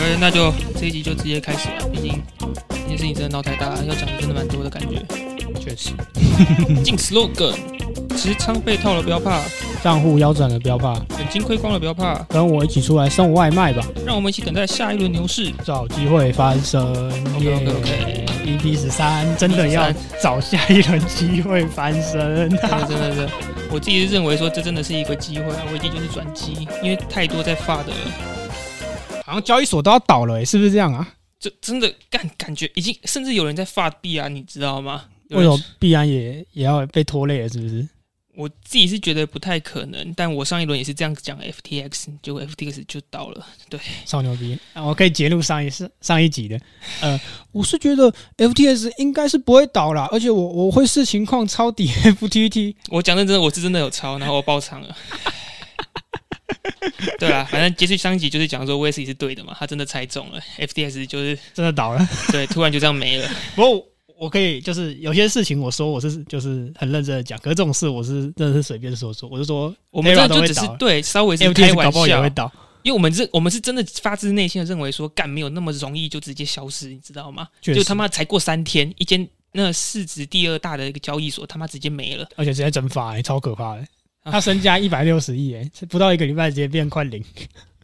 喂，那就这一集就直接开始了。毕竟这件事情真的闹太大，要讲的真的蛮多的感觉。确实，进 slogan，持仓被套了不要怕，账户腰斩了不要怕，本金亏光了不要怕，跟我一起出来送外卖吧，让我们一起等待下一轮牛市。找机会翻身。OK，OK，OK EP 十三真的要找下一轮机会翻身。真的真的是，我自己是认为说这真的是一个机会啊，危机就是转机，因为太多在发的了，好像交易所都要倒了、欸，是不是这样啊？这真的感感觉已经甚至有人在发币啊，你知道吗？为什么币安也也要被拖累了？是不是？我自己是觉得不太可能，但我上一轮也是这样讲 FTX，结果 FTX 就倒了。对，超牛逼！啊我可以截录上一次上一集的。呃，我是觉得 FTX 应该是不会倒啦，而且我我会视情况抄底 FTT。我讲认真的，我是真的有抄，然后我爆仓了。对啊，反正接续上一集就是讲说 VS 是对的嘛，他真的猜中了，FTX 就是真的倒了。对，突然就这样没了。不过我可以就是有些事情我说我是就是很认真的讲，可是这种事我是真的是随便说说，我就说我们这就只是对稍微是开玩笑不好也会，倒。因为我们是我们是真的发自内心的认为说干没有那么容易就直接消失，你知道吗？就他妈才过三天，一间那市值第二大的一个交易所他妈直接没了。而且直接蒸发、欸，超可怕的。啊他身家一百六十亿，哎，不到一个礼拜直接变快零。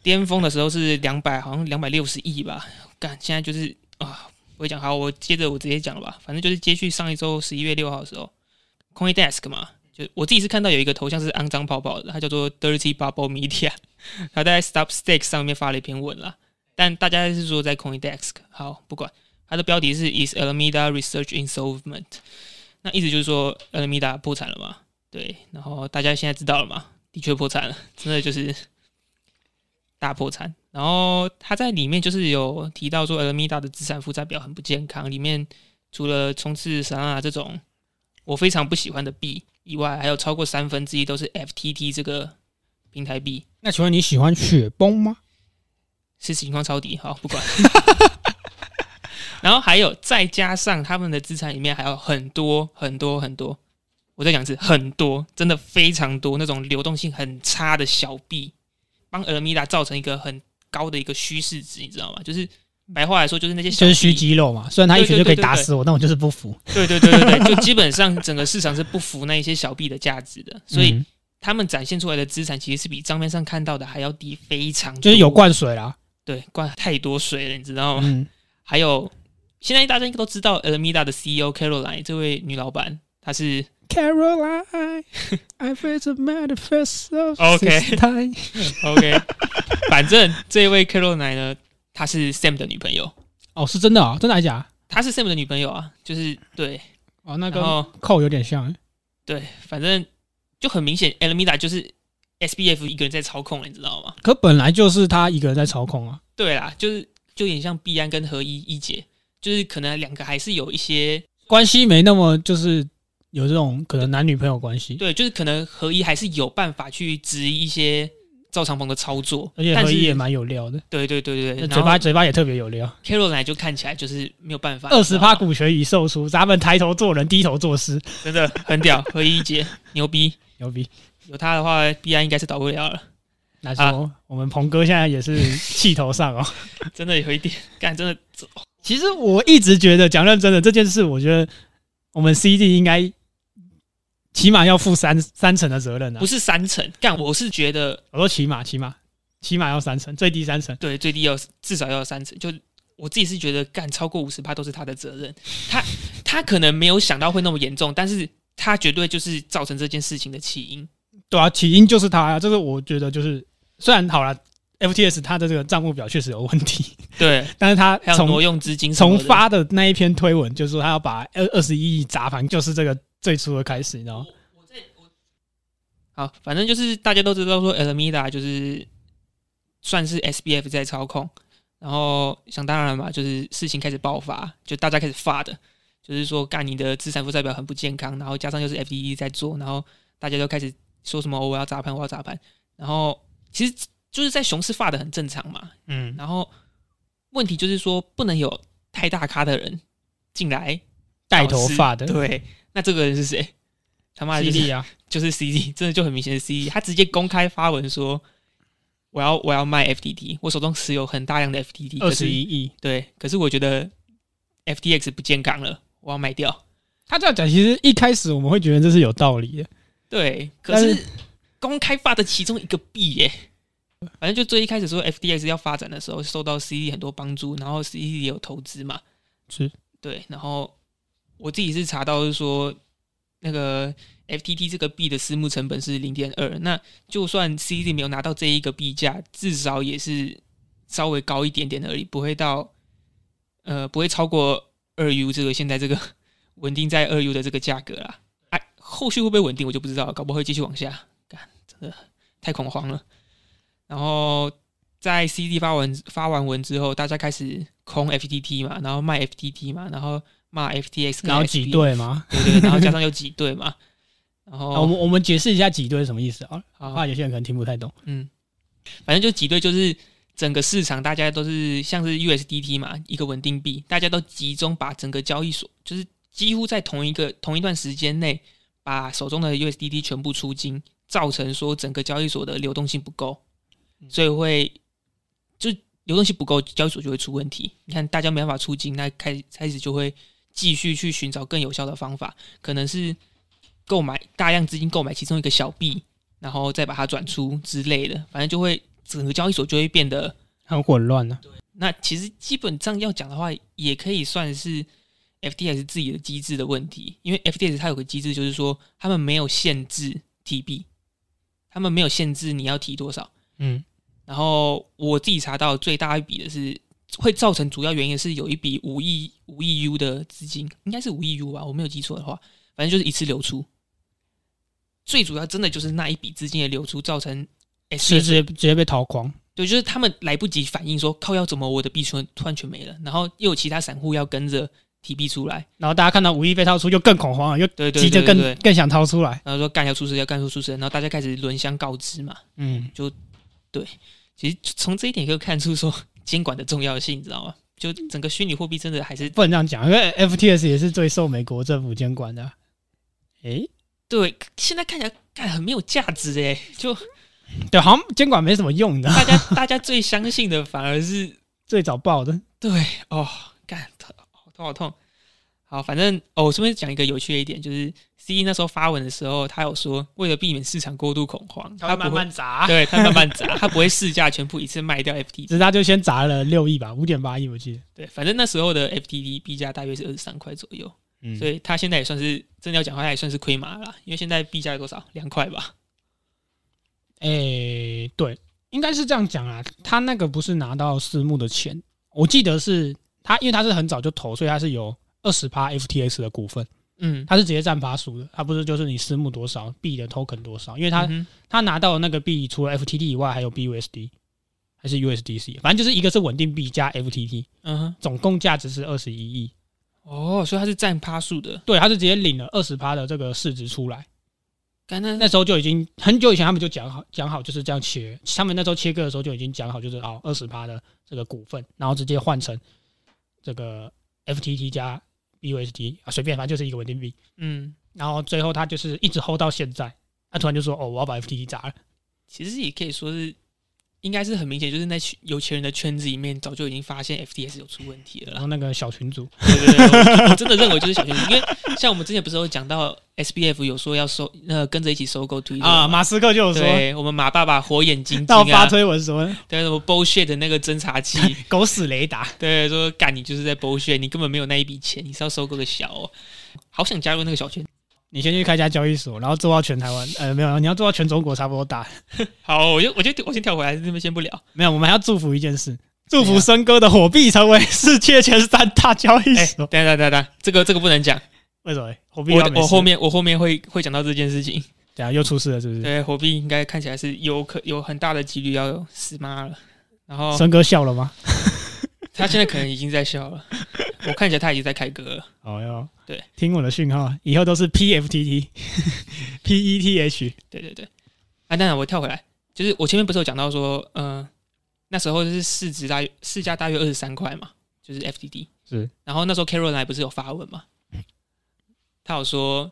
巅峰的时候是两百，好像两百六十亿吧。干，现在就是啊，我会讲好，我接着我直接讲了吧。反正就是接续上一周十一月六号的时候，CoinDesk 嘛，就我自己是看到有一个头像是肮脏泡泡的，它叫做 Dirty Bubble Media，他在 Stop Stakes 上面发了一篇文啦。但大家是说在 CoinDesk，好不管，它的标题是 Is Alameda Research Insolvent？那意思就是说 Alameda 破产了嘛？对，然后大家现在知道了嘛？的确破产了，真的就是大破产。然后他在里面就是有提到说，Alameda 的资产负债表很不健康，里面除了冲刺神啊这种我非常不喜欢的币以外，还有超过三分之一都是 FTT 这个平台币，那请问你喜欢雪崩吗？是情况抄底，好不管。然后还有再加上他们的资产里面还有很多很多很多，我再讲一次，很多，真的非常多那种流动性很差的小币，帮 Alameda 造成一个很高的一个虚市值，你知道吗？就是白话来说，就是那些小就是虚肌肉嘛。虽然他一拳就可以打死我，但我就是不服。对对对对对，就基本上整个市场是不服那一些小币的价值的，所以嗯他们展现出来的资产其实是比账面上看到的还要低非常多，就是有灌水啦。对灌太多水了，你知道吗？嗯，还有现在大家应该都知道 Alameda 的 CEO Caroline 这位女老板，她是 Caroline，I face a manifest of OK time OK，反正这位 Caroline 呢，她是 Sam 的女朋友，哦，是真的啊，真的还假？她是 Sam 的女朋友啊，就是对，哦，那跟然后扣有点像。对，反正就很明显，Elmida 就是 SBF 一个人在操控了，你知道吗？可本来就是他一个人在操控啊。对啦，就是就有点像碧安跟何一一姐，就是可能两个还是有一些关系没那么就是有这种可能男女朋友关系，对，就是可能合一还是有办法去质疑一些赵长鹏的操作，而且但是合一也蛮有料的，对对对对对，嘴巴嘴巴也特别有料。Caroline 就看起来就是没有办法，二十趴股权已售出，咱们抬头做人，低头做事，真的很屌，合一一姐 牛逼，牛逼！有他的话，必然应该是倒不了了，那说我们鹏哥现在也是气头上哦。真的有一点干，真的其实我一直觉得，讲认真的这件事，我觉得我们 CD 应该起码要负三三成的责任啊不。是三成干，我是觉得我说起码起码起码要三成，最低三成。对最低要至少要三成，就我自己是觉得干超过五十趴都是他的责任，他他可能没有想到会那么严重，但是他绝对就是造成这件事情的起因。对啊，起因就是他啊，这个我觉得就是虽然好了，FTS 他的这个账目表确实有问题，对，但是他还有挪用资金从发的那一篇推文，就是说他要把二二十一亿砸盘，就是这个最初的开始，你知道吗？好，反正就是大家都知道说 Alameda 就是算是 SBF 在操控，然后想当然嘛，就是事情开始爆发，就大家开始发的，就是说干你的资产负债表很不健康，然后加上又是 FDE 在做，然后大家都开始说什么、哦、我要砸盘，我要砸盘。然后其实就是在熊市发的很正常嘛。嗯，然后问题就是说不能有太大咖的人进来带头发的，对，那这个人是谁？他妈的就是犀利啊！就是 CD，真的就很明显是 CD，他直接公开发文说我要我要卖 FTT，我手中持有很大量的 FTT，二可是十一亿，对，可是我觉得 FTX 不健康了，我要卖掉。他这样讲，其实一开始我们会觉得这是有道理的。对，可是公开发的其中一个币耶，反正就最一开始说 FTX 要发展的时候，受到 CD 很多帮助，然后 CD 也有投资嘛，是对，然后我自己是查到是说那个 FTT 这个币的私募成本是零点二，那就算 CD 没有拿到这一个币价，至少也是稍微高一点点而已，不会到呃不会超过二 U 这个现在这个稳定在二 U 的这个价格啦。哎、后续会不会稳定我就不知道，搞不会继续往下。干，真的太恐慌了。然后在 CD 发完发完文之后，大家开始空 FTT 嘛，然后卖 FTT 嘛，然后骂 FTX，跟然后挤兑嘛。对对，然后加上有挤兑嘛，然啊我们我们解释一下挤兑是什么意思啊？好怕有些人可能听不太懂。嗯，反正就挤兑就是整个市场大家都是像是 USDT 嘛，一个稳定币，大家都集中把整个交易所就是几乎在同一个同一段时间内把手中的 USDT 全部出金，造成说整个交易所的流动性不够，所以会就流动性不够，交易所就会出问题。你看大家没办法出金，那开开始就会继续去寻找更有效的方法，可能是购买大量资金购买其中一个小币，然后再把它转出之类的，反正就会整个交易所就会变得。很混乱了。对、那其实基本上要讲的话，也可以算是 FTX 自己的机制的问题，因为 FTX 它有个机制，就是说他们没有限制提币，他们没有限制你要提多少。嗯，然后我自己查到最大一笔的是会造成主要原因是有一笔五亿五亿 U 的资金，应该是五亿 U 吧，我没有记错的话，反正就是一次流出。最主要真的就是那一笔资金的流出造成直接直接被掏光。对，就是他们来不及反应说靠要怎么我的币突然突然全没了，然后又有其他散户要跟着提币出来，然后大家看到五亿被掏出，又更恐慌了，又急着更更想掏出来。然后说干要出事要干出出事，然后大家开始轮相告知嘛。嗯，就对其实从这一点可以看出说监管的重要性，你知道吗？就整个虚拟货币真的还是不能这样讲，因为 FTS 也是最受美国政府监管的。诶，对，现在看起来干很没有价值诶，就对，好像监管没什么用的，大家大家最相信的反而是 最早爆的。对哦，干头好痛好痛。好，反正哦，我顺便讲一个有趣的一点，就是 C E 那时候发文的时候，他有说，为了避免市场过度恐慌，他慢慢，砸，对他慢慢砸，他不会市价全部一次卖掉 F T 只是他就先砸了六亿吧，五点八亿我记得。对，反正那时候的 F T D 币价大约是二十三块左右，嗯，所以他现在也算是真的要讲话，他也算是亏麻了啦，因为现在币价多少？两块吧？诶，对，应该是这样讲啊。他那个不是拿到私募的钱，我记得是他，因为他是很早就投，所以他是有二十趴 FTX 的股份，嗯，他是直接占趴数的，他不是就是你私募多少币的 token 多少，因为他、他拿到的那个币除了 FTT 以外，还有 BUSD 还是 USDC，反正就是一个是稳定币加 FTT，嗯哼，总共价值是二十一亿。哦，所以他是占趴数的，对，他是直接领了二十趴的这个市值出来。干那那时候就已经很久以前，他们就讲好讲好就是这样切。他们那时候切割的时候就已经讲好，就是哦二十趴的这个股份，然后直接换成这个 FTT 加 BUSD 啊，随便反正就是一个稳定币。嗯，然后最后他就是一直 hold 到现在，他突然就说哦我要把 FTT 砸了。其实也可以说是，应该是很明显，就是在有钱人的圈子里面，早就已经发现 FTS 有出问题了。然后那个小群主，对对对，我我真的认为就是小群组，因为像我们之前不是有讲到 SBF 有说要收，呃，跟着一起收购 Twitter 啊，马斯克就有说，对我们马爸爸火眼金睛到发啊，推文什么对什么 bullshit 的那个侦察器，狗屎雷达，对，说干你就是在 bullshit，你根本没有那一笔钱，你是要收购个小、哦，好想加入那个小圈子。你先去开家交易所，然后做到全台湾，呃，没有，你要做到全中国差不多大。好，我就我就我先跳回来，这边先不聊。没有，我们还要祝福一件事，祝福森哥的火币成为世界前三大交易哎、所。等等下等下，这个这个不能讲，为什么？火币我我后面我后面会会讲到这件事情。等下又出事了，是不是？对，火币应该看起来是有可有很大的几率要死妈了。然后森哥笑了吗？他现在可能已经在笑了，我看起来他已经在开歌了。哦哟，对，听我的讯号，以后都是 PFTT、PETH。对对对，啊，当然我跳回来，就是我前面不是有讲到说，呃，那时候是市值大约市价大约二十三块嘛，就是 FTD 是，然后那时候 Caroline 不是有发文嘛，他有说，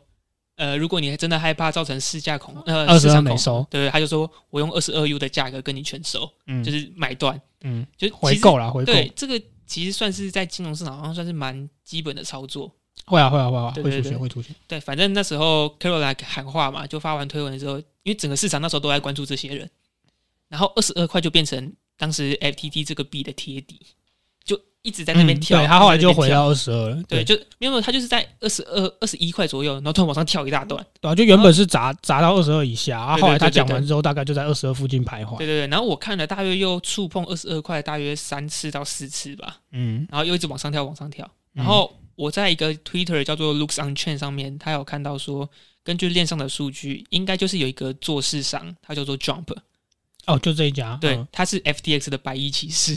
呃，如果你真的害怕造成市价恐呃22市场恐没收对，他就说我用二十二 U 的价格跟你全收，嗯，就是买断，嗯就是回购啦，回购对，这个其实算是在金融市场好像算是蛮基本的操作。会啊会啊会啊会出现会出现，对，反正那时候 Caroline 喊话嘛，就发完推文之后，因为整个市场那时候都在关注这些人，然后二十二块就变成当时 FTT 这个币的贴底，就一直在那边嗯跳。对他后来就回到二十二了，对，就没有他就是在二十二、二十一块左右，然后突然往上跳一大段。对啊，就原本是砸砸到二十二以下，啊，对对后来他讲完之后，大概就在二十二附近徘徊，对对对，然后我看了大约又触碰二十二块，大约三次到四次吧，嗯，然后又一直往上跳，往上跳。然嗯后我在一个 Twitter 叫做 Looks on Chain 上面，他有看到说，根据链上的数据，应该就是有一个做市商，他叫做 Jump，哦，就这一家，对嗯，他是 FTX 的白衣骑士，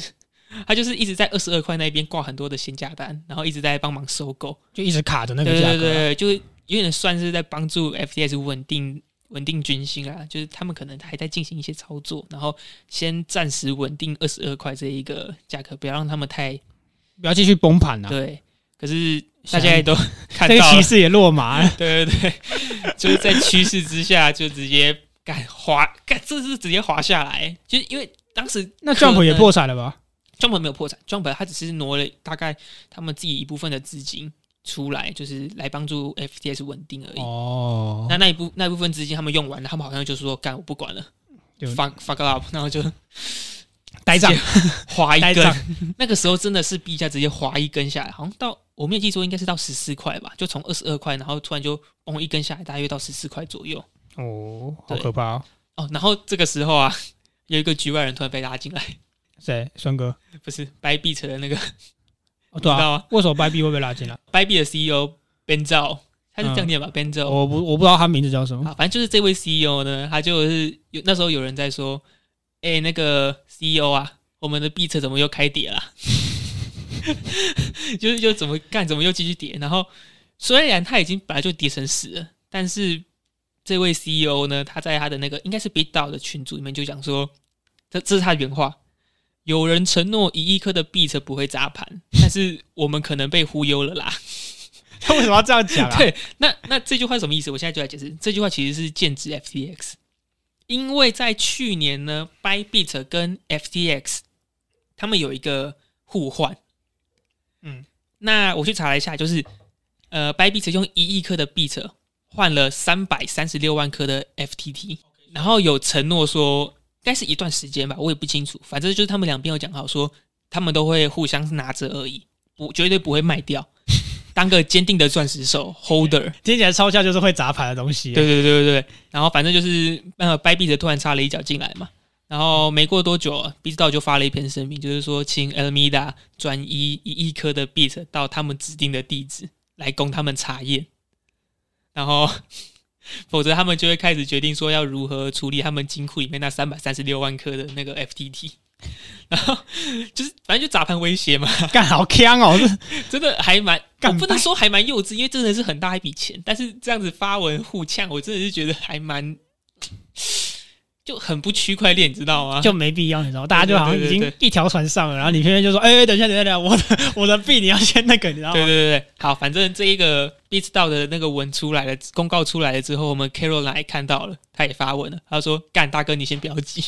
他就是一直在二十二块那边挂很多的限价单，然后一直在帮忙收购，就一直卡着那个价格啊，对对，就有点算是在帮助 FTS 稳定稳定军心啊，就是他们可能还在进行一些操作，然后先暂时稳定二十二块这一个价格，不要让他们太不要继续崩盘啊，对。可是大家也都 看到这个到了，骑士也落马了，对对对，就是在趋势之下就直接干滑干，这是直接滑下来，就是因为当时那可 Jump 也破产了吧？Jump 没有破产，Jump 他只是挪了大概他们自己一部分的资金出来，就是来帮助 FTS 稳定而已。哦，那那一部那一部分资金他们用完了，他们好像就说干我不管了就，fuck fuck up，然后就 呆账划一根。那个时候真的是币价直接划一根下来，好像到我没有记错，应该是到十四块吧，就从二十二块，然后突然就嘣一根下来，大约到十四块左右。哦，好可怕哦！哦，然后这个时候啊，有一个局外人突然被拉进来，谁？孙哥？不是掰币车的那个，哦，对啊，你知道啊？为什么掰币会被拉进来？掰币的 CEO Ben Zhao，他是这样念吧、b e n Zhao。我不我不知道他名字叫什么。反正就是这位 CEO 呢，他就是有那时候有人在说，哎、那个 CEO 啊，我们的币车怎么又开跌了？就是就怎么干，怎么又继续跌？然后虽然他已经本来就跌成死了，但是这位 CEO 呢，他在他的那个应该是 BitDAO 的群组里面就讲说，这这是他的原话。有人承诺一亿颗的币车不会砸盘，但是我们可能被忽悠了啦。他为什么要这样讲啊？对，那那这句话什么意思？我现在就来解释。这句话其实是剑指 FTX，因为在去年呢，Bybit 跟 FTX 他们有一个互换。嗯，那我去查了一下，就是呃，Bybit 用一亿颗的 Bit 换了三百三十六万颗的 FTT，然后有承诺说，应该是一段时间吧，我也不清楚，反正就是他们两边有讲好说，他们都会互相拿着而已，不绝对不会卖掉。当个坚定的钻石手 holder，听起来超像就是会砸盘的东西。对对对对对，然后反正就是呃，掰币的突然插了一脚进来嘛，然后没过多久，币知道就发了一篇声明，就是说请 Alameda 转移一亿颗的 bit 到他们指定的地址来供他们查验，然后 否则他们就会开始决定说要如何处理他们金库里面那三百三十六万颗的那个 FTT，然后就是反正就砸盘威胁嘛，干好呛哦！这真的还蛮，我不能说还蛮幼稚，因为真的是很大一笔钱。但是这样子发文互呛，我真的是觉得还蛮，就很不区块链，你知道吗？就没必要，你知道？大家就好像已经一条船上了，然后你偏偏就说：“哎、等一下，等一下，等一下，我的 我的币你要先那个，你知道吗？”对对对对，好，反正这一个 b i t 道的那个文出来了，公告出来了之后，我们 Caroline 看到了，他也发文了，他说：“干大哥，你先不要急，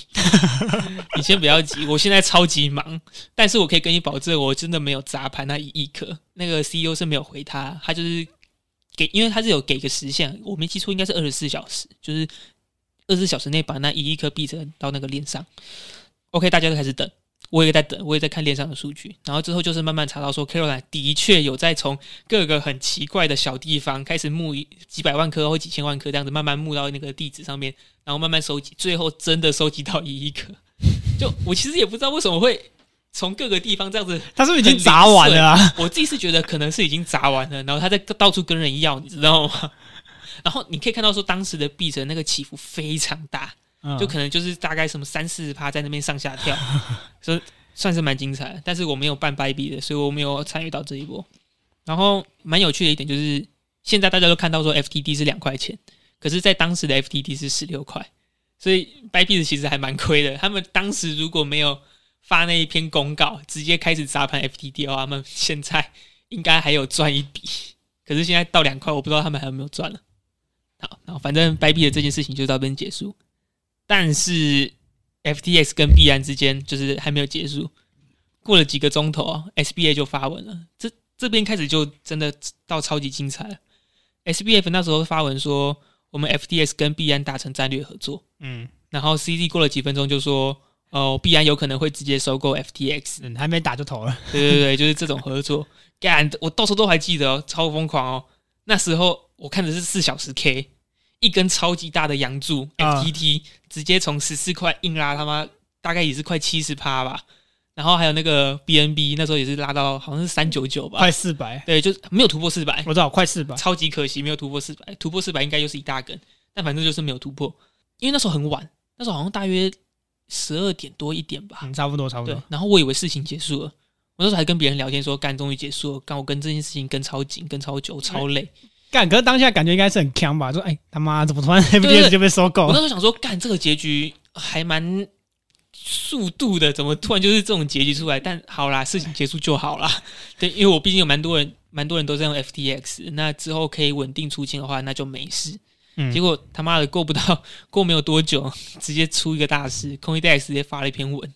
你先不要急，我现在超级忙，但是我可以跟你保证，我真的没有砸盘那一亿颗。”那个 CEO 是没有回他，他就是给，因为他是有给个时限，我没记错，应该是二十四小时，就是二十四小时内把那一亿颗币折到那个链上。OK，大家都开始等。我也在等，我也在看链上的数据，然后之后就是慢慢查到说，Caroline 的确有在从各个很奇怪的小地方开始募一几百万颗或几千万颗这样子，慢慢募到那个地址上面，然后慢慢收集，最后真的收集到一亿颗。就我其实也不知道为什么会从各个地方这样子，他是不是已经砸完了啊？我自己是觉得可能是已经砸完了，然后他在到处跟人要，你知道吗？然后你可以看到说当时的币值那个起伏非常大，嗯就可能就是大概什么三四十趴在那边上下跳，所以算是蛮精彩的。但是我没有办掰币的，所以我没有参与到这一波。然后蛮有趣的一点就是，现在大家都看到说 FTD 是两块钱，可是，在当时的 FTD 是十六块，所以 Bybit 其实还蛮亏的。他们当时如果没有发那一篇公告，直接开始砸盘 FTD 的话，他们现在应该还有赚一笔。可是现在到两块，我不知道他们还有没有赚了。好，然后反正 Bybit 的这件事情就到这边结束。但是 FTX 跟币安之间就是还没有结束。过了几个钟头啊，SBA 就发文了。这这边开始就真的到超级精彩了。SBF 那时候发文说，我们 FTX 跟币安达成战略合作。嗯然后 CD 过了几分钟就说，哦，币安有可能会直接收购 FTX。嗯，还没打就投了。对对对，就是这种合作。干，我到时候都还记得哦，超疯狂哦。那时候我看的是四小时 K，一根超级大的阳柱啊 FTT，、直接从十四块硬拉他妈大概也是快七十趴吧。然后还有那个 BNB，那时候也是拉到好像是三九九吧，快四百，对，就是没有突破四百，我知道快四百。超级可惜没有突破四百，突破四百应该又是一大根，但反正就是没有突破，因为那时候很晚，那时候好像大约十二点多一点吧，嗯，差不多差不多。，然后我以为事情结束了，我那时候还跟别人聊天说，干终于结束了，干我跟这件事情跟超紧，跟超久，超累。干，可是当下感觉应该是很强吧？说，哎，他妈怎么突然对 FTS 就被收购我那？时候想说，干这个结局还蛮速度的，怎么突然就是这种结局出来？但好啦，事情结束就好啦。对，因为我毕竟有蛮多人，蛮多人都在用 FTX，那之后可以稳定出清的话，那就没事。嗯结果他妈的过不到，过没有多久，直接出一个大事，CoinDesk 直接发了一篇文，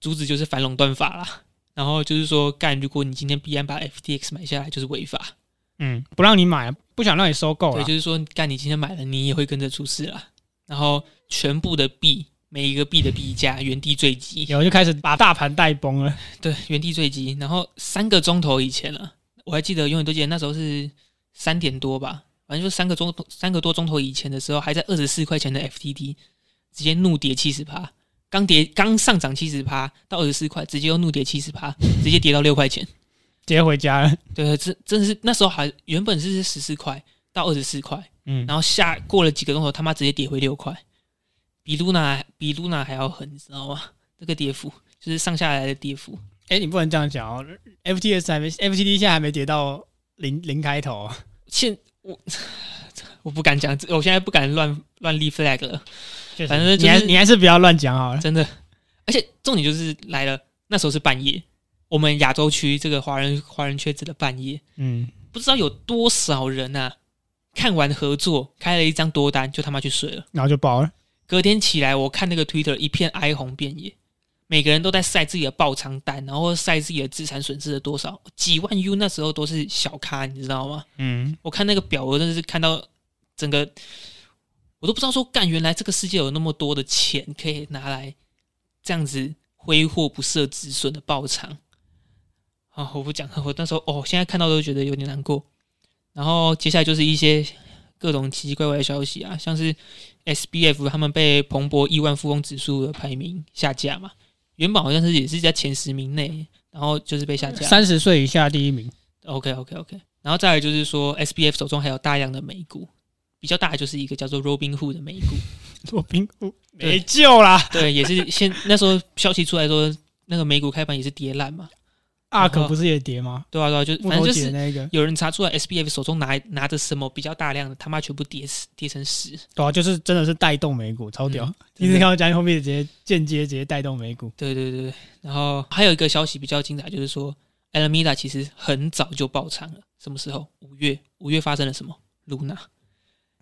主旨就是反垄断法啦。然后就是说，干，如果你今天必然把 FTX 买下来，就是违法。嗯，不让你买，不想让你收购对，了。就是说，干，你今天买了，你也会跟着出事了。然后全部的币，每一个币的币价原地坠机，然后就开始把大盘带崩了。对，原地坠机。然后三个钟头以前了，我还记得，永远都记得那时候是三点多吧，反正就三个钟三个多钟头以前的时候，还在二十四块钱的 FTT，直接怒跌七十趴，刚跌刚上涨七十趴到二十四块，直接又怒跌七十趴，直接跌到六块钱。直接回家了。对，这真的是那时候还原本是十四块到二十四块，嗯，然后下过了几个钟头，他妈直接跌回六块，比 Luna 比 Luna 还要狠，你知道吗？这个跌幅就是上下来的跌幅。哎，你不能这样讲哦。FTS 还没 FTD 现在还没跌到零零开头哦。现我我不敢讲，我现在不敢乱乱立 flag 了，反正就是你还你还是不要乱讲好了。真的。而且重点就是来了，那时候是半夜，我们亚洲区这个华人华人圈子的半夜，嗯，不知道有多少人啊，看完合作开了一张多单，就他妈去睡了。然后就爆了。隔天起来，我看那个 Twitter 一片哀鸿遍野，每个人都在晒自己的爆仓单，然后晒自己的资产损失了多少，几万 U 那时候都是小咖，你知道吗？嗯，我看那个表，我真的是看到整个，我都不知道说干，原来这个世界有那么多的钱可以拿来这样子挥霍不设止损的爆仓。啊，我不讲了，我那时候哦，现在看到都觉得有点难过。然后接下来就是一些各种奇奇怪怪的消息啊，像是 SBF 他们被彭博亿万富翁指数的排名下架嘛，原本好像是也是在前十名内，然后就是被下架。三十岁以下第一名。OK OK OK，然后再来就是说，SBF 手中还有大量的美股，比较大的就是一个叫做 Robinhood 的美股，Robinhood 没救啦。对，也是现那时候消息出来说，那个美股开盘也是跌烂嘛，阿可不是也跌吗？对啊对啊，就木头反正就是姐那个，有人查出来 SBF 手中拿拿着什么比较大量的，他妈全部跌死跌成屎，对啊，就是真的是带动美股，超屌。嗯 你是看到加密货币直接间接直接带动美股，对对对对，然后还有一个消息比较精彩，就是说 Alameda 其实很早就爆仓了，什么时候？五月，五月发生了什么？Luna，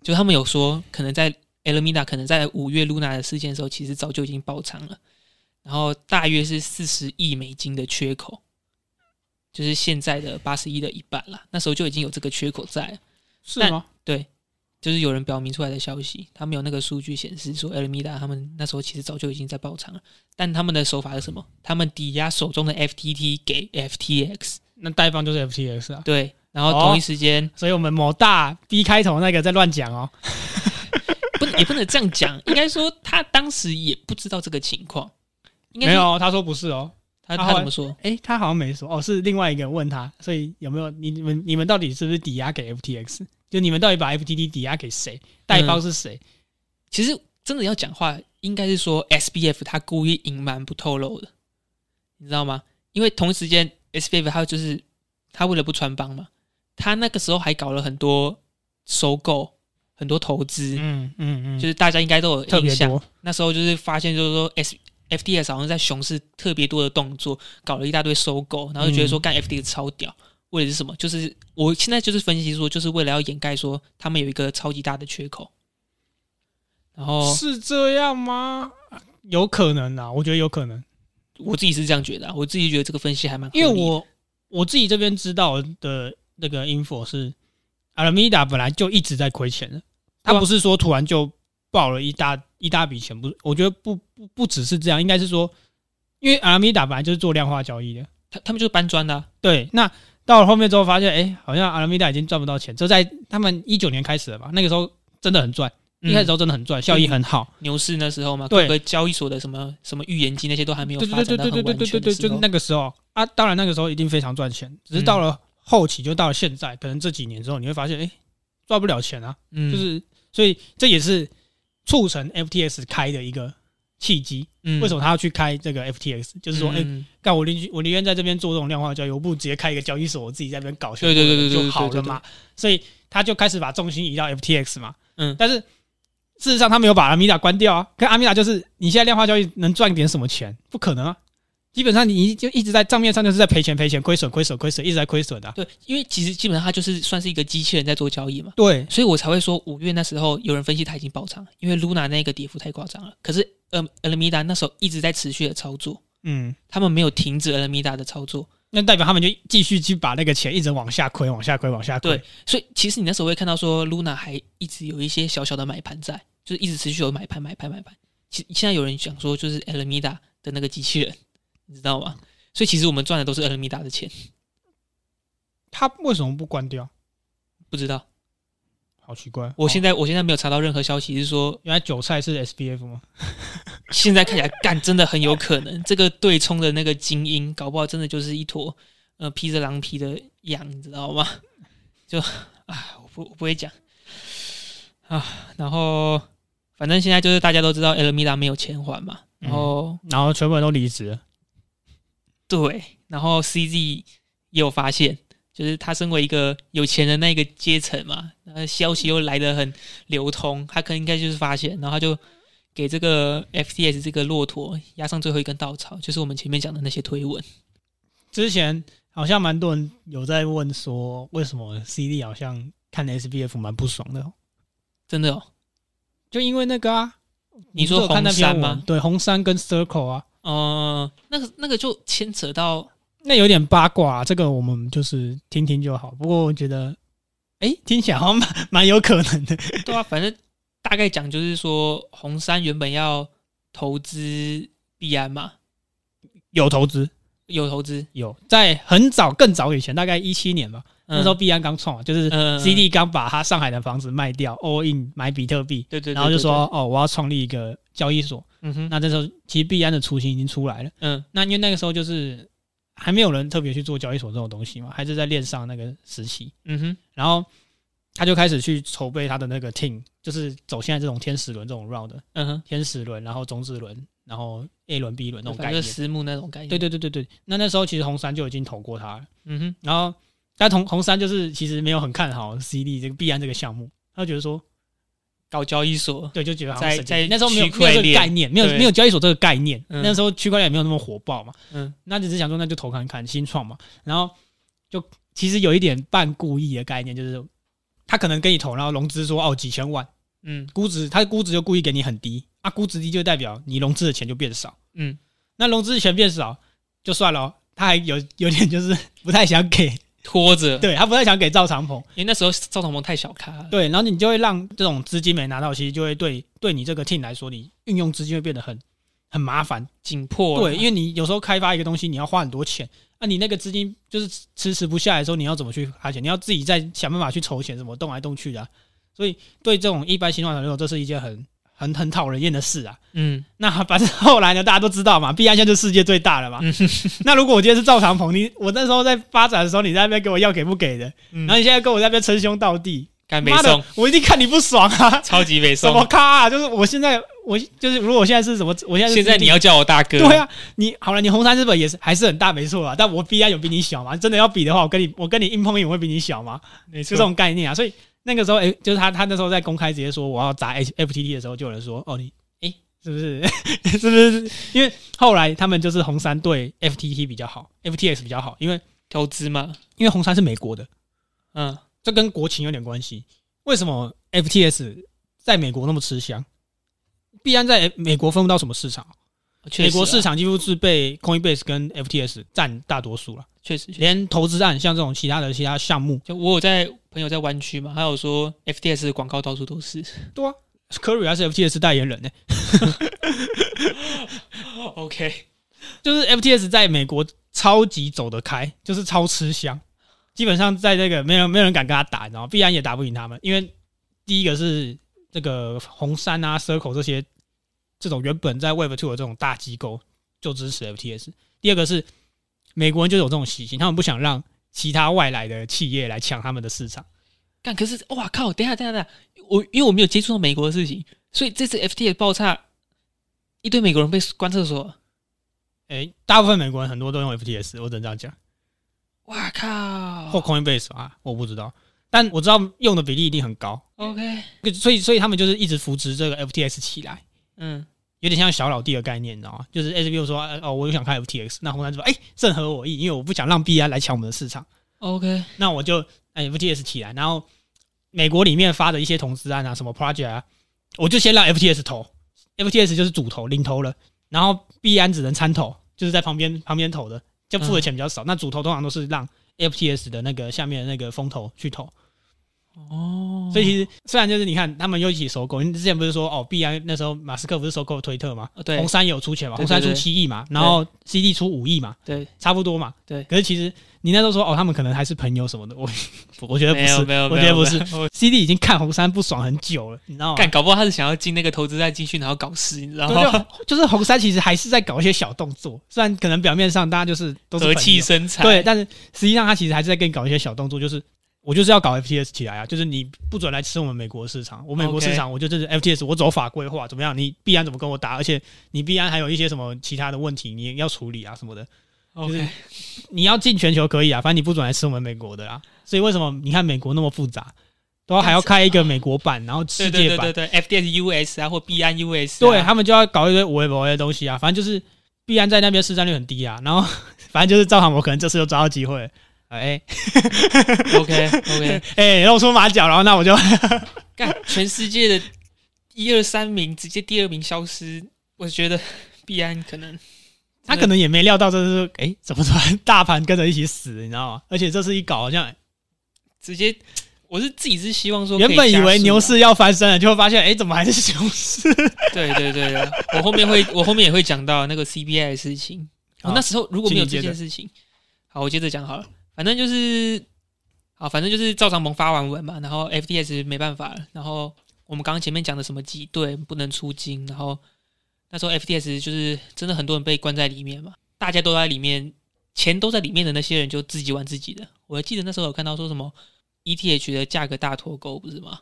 就他们有说，可能在 Alameda 可能在五月 Luna 的事件的时候，其实早就已经爆仓了，然后大约是四十亿美金的缺口，就是现在的八十一的一半啦，那时候就已经有这个缺口在了。是吗？对就是有人表明出来的消息，他们有那个数据显示说，Alameda 他们那时候其实早就已经在爆仓了，但他们的手法是什么？他们抵押手中的 FTT 给 FTX，那贷方就是 FTX 啊。对，然后同一时间、所以我们某大 B 开头那个在乱讲哦。不也不能这样讲，应该说他当时也不知道这个情况，应该没有，他说不是哦。他他怎么说？诶，他好像没说哦，是另外一个人问他，所以有没有你你们你们到底是不是抵押给 FTX？就你们到底把 FTT 抵押给谁？代方是谁？其实真的要讲话，应该是说 SBF 他故意隐瞒不透露的，你知道吗？因为同一时间 SBF 他就是他为了不穿帮嘛，他那个时候还搞了很多收购很多投资，嗯嗯嗯，就是大家应该都有印象。那时候就是发现，就是说 S FTS 好像在熊市特别多的动作，搞了一大堆收购，然后就觉得说干 FDS 超屌，为的是什么？就是我现在就是分析说，就是为了要掩盖说他们有一个超级大的缺口。然后是这样吗？有可能啊，我觉得有可能，我自己是这样觉得、啊，我自己觉得这个分析还蛮因为我我自己这边知道的那个 info 是，阿拉米达本来就一直在亏钱的，他不是说突然就爆了一大一大笔钱，不是？我觉得不不不只是这样，应该是说，因为阿拉米达本来就是做量化交易的，他他们就是搬砖的啊、对，那到了后面之后发现，哎、好像阿拉米达已经赚不到钱，这在他们一九年开始了吧？那个时候真的很赚，一开始嗯时候真的很赚，效益很好。牛市那时候嘛，对交易所的什么什么预言机那些都还没有对发展到很对对对对对对就是那个时候啊，当然那个时候一定非常赚钱，只是到了后期，就到了现在，可能这几年之后，你会发现，哎、赚不了钱啊，嗯，就是所以这也是促成 FTX 开的一个契机。嗯为什么他要去开这个 FTX？就是说，哎、嗯干我宁我宁愿在这边做这种量化交易，我不如直接开一个交易所，我自己在这边搞，对对对对对就好了嘛。所以他就开始把重心移到 FTX 嘛。嗯但是事实上他没有把阿米达关掉啊。可阿米达就是你现在量化交易能赚点什么钱？不可能啊！基本上你就一直在账面上就是在赔钱赔钱亏损亏损亏损，一直在亏损的啊、对，因为其实基本上它就是算是一个机器人在做交易嘛，对，所以我才会说五月那时候有人分析它已经爆仓，因为 Luna 那个跌幅太夸张了。可是呃 a l m i d a 那时候一直在持续的操作，嗯，他们没有停止 a l m i d a 的操作，那代表他们就继续去把那个钱一直往下亏，往下亏，往下亏。对，所以其实你那时候会看到说 Luna 还一直有一些小小的买盘在，就是一直持续有买盘买盘买盘。其现在有人讲说就是 a l m i d a 的那个机器人，你知道吗？所以其实我们赚的都是 m i d a 的钱，他为什么不关掉？不知道。好奇怪。我现在、在我现在没有查到任何消息是说原来韭菜是 SBF 吗？现在看起来干真的很有可能，这个对冲的那个精英，搞不好真的就是一坨呃披着狼皮的羊，你知道吗？就啊，我不我不会讲啊。然后反正现在就是大家都知道 e m i d a 没有钱还嘛，然后、然后全部人都离职了。对，然后 CZ 也有发现，就是他身为一个有钱的那个阶层嘛，那消息又来得很流通，他可能应该就是发现，然后他就给这个 FTS 这个骆驼压上最后一根稻草，就是我们前面讲的那些推文。之前好像蛮多人有在问说，为什么 CD 好像看 SBF 蛮不爽的哦、真的哦，就因为那个啊，你说红杉吗？对，红杉跟 Circle 啊，呃，那个那个就牵扯到，那有点八卦、啊，这个我们就是听听就好。不过我觉得，哎、听起来好像蛮蛮有可能的。对啊，反正大概讲就是说，红杉原本要投资币安嘛，有投资，有投资，有在很早更早以前，大概一七年吧，嗯。那时候币安刚创，就是嗯。CD 刚把他上海的房子卖掉，all in 买比特币，对对对然后就对说哦，我要创立一个交易所。嗯哼，那这时候其实币安的雏形已经出来了。嗯。那因为那个时候就是还没有人特别去做交易所这种东西嘛，还是在链上那个时期，嗯哼，然后他就开始去筹备他的那个 team，就是走现在这种天使轮这种 round，嗯哼，天使轮，然后种子轮，然后 A 轮、B 轮那种概念。私募那种概念。对，对对对对，那那时候其实红杉就已经投过他了，嗯哼，然后但红红杉就是其实没有很看好 CD 这个币安这个项目，他就觉得说，搞交易所，对，就觉得在在那时候没有区没有这个块链概念，没有没有交易所这个概念，嗯。那时候区块链也没有那么火爆嘛，嗯。那只是想说那就投看看新创嘛，然后就其实有一点半故意的概念，就是他可能跟你投，然后融资说哦几千万，嗯。估值他估值就故意给你很低啊，估值低就代表你融资的钱就变少，嗯，那融资的钱变少就算了哦，他还有有点就是不太想给，拖着，对他不太想给赵长鹏，因为那时候赵长鹏太小咖。了。对，然后你就会让这种资金没拿到，其实就会对对你这个 team 来说，你运用资金会变得很很麻烦，紧迫啊，对，因为你有时候开发一个东西，你要花很多钱，那、你那个资金就是迟迟不下来的时候，你要怎么去花钱？你要自己再想办法去筹钱，怎么动来动去的啊、所以对这种一般新创团队来说，这是一件很很很讨人厌的事啊。嗯那反正后来呢，大家都知道嘛，币安现在就是世界最大了嘛。那如果我今天是赵长鹏，你我那时候在发展的时候，你在那边给我要给不给的，嗯然后你现在跟我在那边称兄道弟，妈的，，我一定看你不爽啊！超级北什么。咖啊？就是我现在，我就是如果我现在是什么，我现在现在你要叫我大哥，对啊，你好了，你红杉资本也是还是很大没错啊，但我 B I 有比你小吗？真的要比的话，我跟你我跟你硬碰硬，我会比你小吗？没就这种概念啊。所以那个时候，哎、就是他他那时候在公开直接说我要砸 H FTT 的时候，就有人说，哦，你哎、是不是 是不是？因为后来他们就是红杉对 FTT 比较好，F T S 比较好，因为投资嘛，因为红杉是美国的，嗯，这跟国情有点关系。为什么 FTS 在美国那么吃香？必然在美国分不到什么市场，美国市场几乎是被 Coinbase 跟 FTS 占大多数了。确实，连投资案像这种其他的其他项目，就我有在朋友在湾区嘛，还有说 FTS 的广告到处都是。对啊，Curry 还是 FTS 代言人呢、OK，就是 FTS 在美国超级走得开，就是超吃香，基本上在这个没有没有人敢跟他打，你知道吗？必然也打不赢他们，因为第一个是这个红杉啊、Circle 这些这种原本在 Web Two 的这种大机构就支持 FTS，第二个是美国人就有这种习性，他们不想让其他外来的企业来抢他们的市场。但可是哇靠！等一下等一下等一下，我因为我没有接触到美国的事情，所以这次 FTS 爆炸，一堆美国人被关厕所。诶、大部分美国人很多都用 FTS，我只能这样讲。哇靠或 Coinbase 啊，我不知道，但我知道用的比例一定很高，！OK，所以所以他们就是一直扶持这个 FTS 起来，嗯，有点像小老弟的概念，你知道吗？就是 S B 说呃哦，我又想看 FTX，那红杉就说哎、正合我意，因为我不想让 B I 来抢我们的市场，OK，那我就哎 FTX 起来，然后美国里面发的一些投资案啊，什么 project 啊，我就先让 FTX 投，FTX 就是主投领投了，然后 B 安只能参投，就是在旁边旁边投的，就付的钱比较少。那主投通常都是让 FTS 的那个下面的那个风投去投，哦，所以其实虽然就是你看他们又一起收购，你之前不是说哦必然那时候马斯克不是收购推特嘛，哦对红杉有出钱嘛，红杉出七亿嘛，然后 CD 出五亿嘛，对，差不多嘛。对可是其实你那时候说哦，他们可能还是朋友什么的，我 我觉得不是，没有没有，我觉得不是。CD 已经看红杉不爽很久了，你知道吗？干搞不好他是想要进那个投资再进去，然后搞事，你知道吗？就就是红杉其实还是在搞一些小动作，虽然可能表面上大家就是都是和气生财，对，但是实际上他其实还是在跟你搞一些小动作，就是我就是要搞 FTS 起来啊，就是你不准来吃我们美国市场，我美国市场我就这是 FTS，我走法规化怎么样？你必然怎么跟我打？而且你必然还有一些什么其他的问题你要处理啊什么的，OK，你要进全球可以啊，反正你不准来吃我们美国的啊。所以为什么你看美国那么复杂，都要还要开一个美国版，然后世界版，对对对对，FTS US 啊，或币安 US，对啊他们就要搞一堆无微博的东西啊，反正就是必然在那边市占率很低啊，然后 反正就是赵航我可能这次又抓到机会了，哎、OK OK，哎、露出马脚，然后那我就 干全世界的一二三名直接第二名消失，我觉得必安可能他可能也没料到这是哎、怎么突然大盘跟着一起死，你知道吗？而且这次一搞好像直接，我是自己是希望说，原本以为牛，市要翻身了，就会发现哎、怎么还是熊市？对对对对，我后面会我后面也会讲到那个 CBI 的事情。我、好那时候如果没有这件事情，好，我接着讲好了。反正就是，好，反正就是赵长鹏发完文嘛，然后 FTS 没办法了，然后我们刚刚前面讲的什么挤兑不能出金，然后那时候 FTS 就是真的很多人被关在里面嘛，大家都在里面，钱都在里面的那些人就自己玩自己的。我还记得那时候有看到说什么 ETH 的价格大脱钩，不是吗？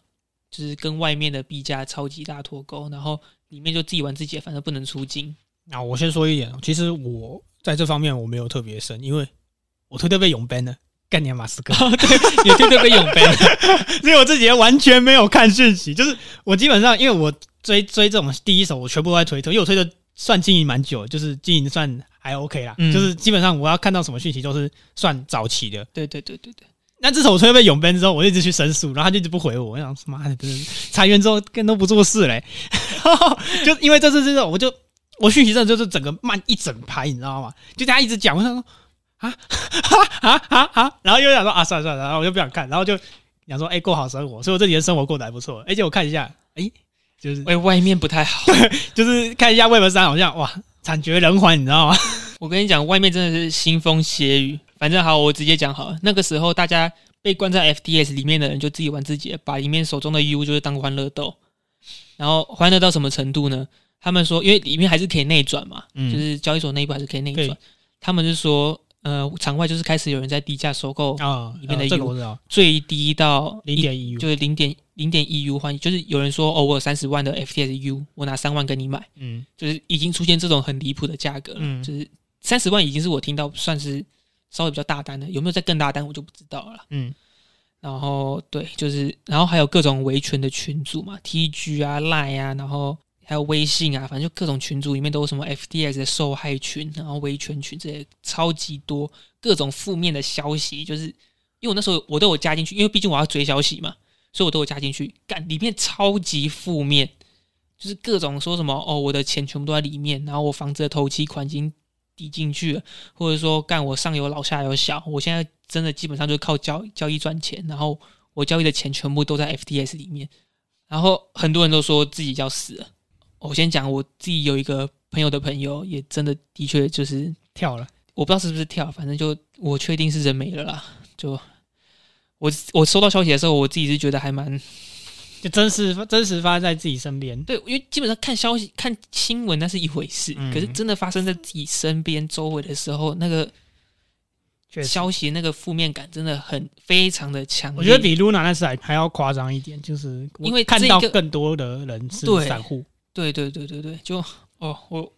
就是跟外面的币价超级大脱钩，然后里面就自己玩自己，反正不能出金。那我先说一点，其实我在这方面我没有特别深，因为我推特被永 ban 了，干你啊马斯克，你对对被永 ban 了，所以我自己也完全没有看讯息，就是我基本上因为我追追这种第一手，我全部都在推特，因为我推特算经营蛮久，就是经营算还 OK 啦，嗯。就是基本上我要看到什么讯息都是算早期的。对对对对对，那自从我推特被永 ban 之后，我就一直去申诉，然后他就一直不回我，我想妈的，真的是裁员之后更都不做事嘞，就因为这次这种，我就我讯息真的就是整个慢一整排，你知道吗？就大家一直讲，我想说啊 啊啊啊，然后又想说啊算了算了，然后我就不想看，然后就想说哎、过好生活，所以我这几天生活过得还不错，而且我看一下，哎、就是喂，外面不太好。就是看一下 Web 三好像哇惨绝人寰，你知道吗？我跟你讲，外面真的是腥风血雨。反正好，我直接讲好了。那个时候，大家被关在 FTS 里面的人就自己玩自己的，把里面手中的 U 就是当欢乐豆。然后欢乐到什么程度呢？他们说，因为里面还是可以内转嘛，嗯就是交易所内部还是可以内转。他们是说，呃，场外就是开始有人在低价收购啊，里面的呃这个 U 我知道，最低到零点一 U，就是零点零点一 U 换，就是有人说哦，我有三十万的 FTS U，我拿三万跟你买，嗯就是已经出现这种很离谱的价格了，嗯就是三十万已经是我听到算是稍微比较大单的，有没有再更大单我就不知道了。嗯然后对，就是然后还有各种维权的群组嘛，TG 啊、Line 啊，然后还有微信啊，反正就各种群组里面都有什么 FTX 的受害群，然后维权群这些超级多，各种负面的消息，就是因为我那时候我都有加进去，因为毕竟我要追消息嘛，所以我都有加进去，干里面超级负面，就是各种说什么哦，我的钱全部都在里面，然后我房子的头期款已经抵进去了，或者说干我上有老下有小，我现在真的基本上就是靠交交易赚钱，然后我交易的钱全部都在 FTS 里面，然后很多人都说自己要死了。我先讲我自己有一个朋友的朋友，也真的的确就是跳了，我不知道是不是跳，反正就我确定是人没了啦。就我我收到消息的时候，我自己是觉得还蛮 就真实真实发生在自己身边。对，因为基本上看消息、看新闻那是一回事，嗯可是真的发生在自己身边、周围的时候，那个消息那个负面感真的很非常的强。我觉得比 Luna 那次还还要夸张一点，就是因为看到更多的人是对散户，对对对对对，就哦，我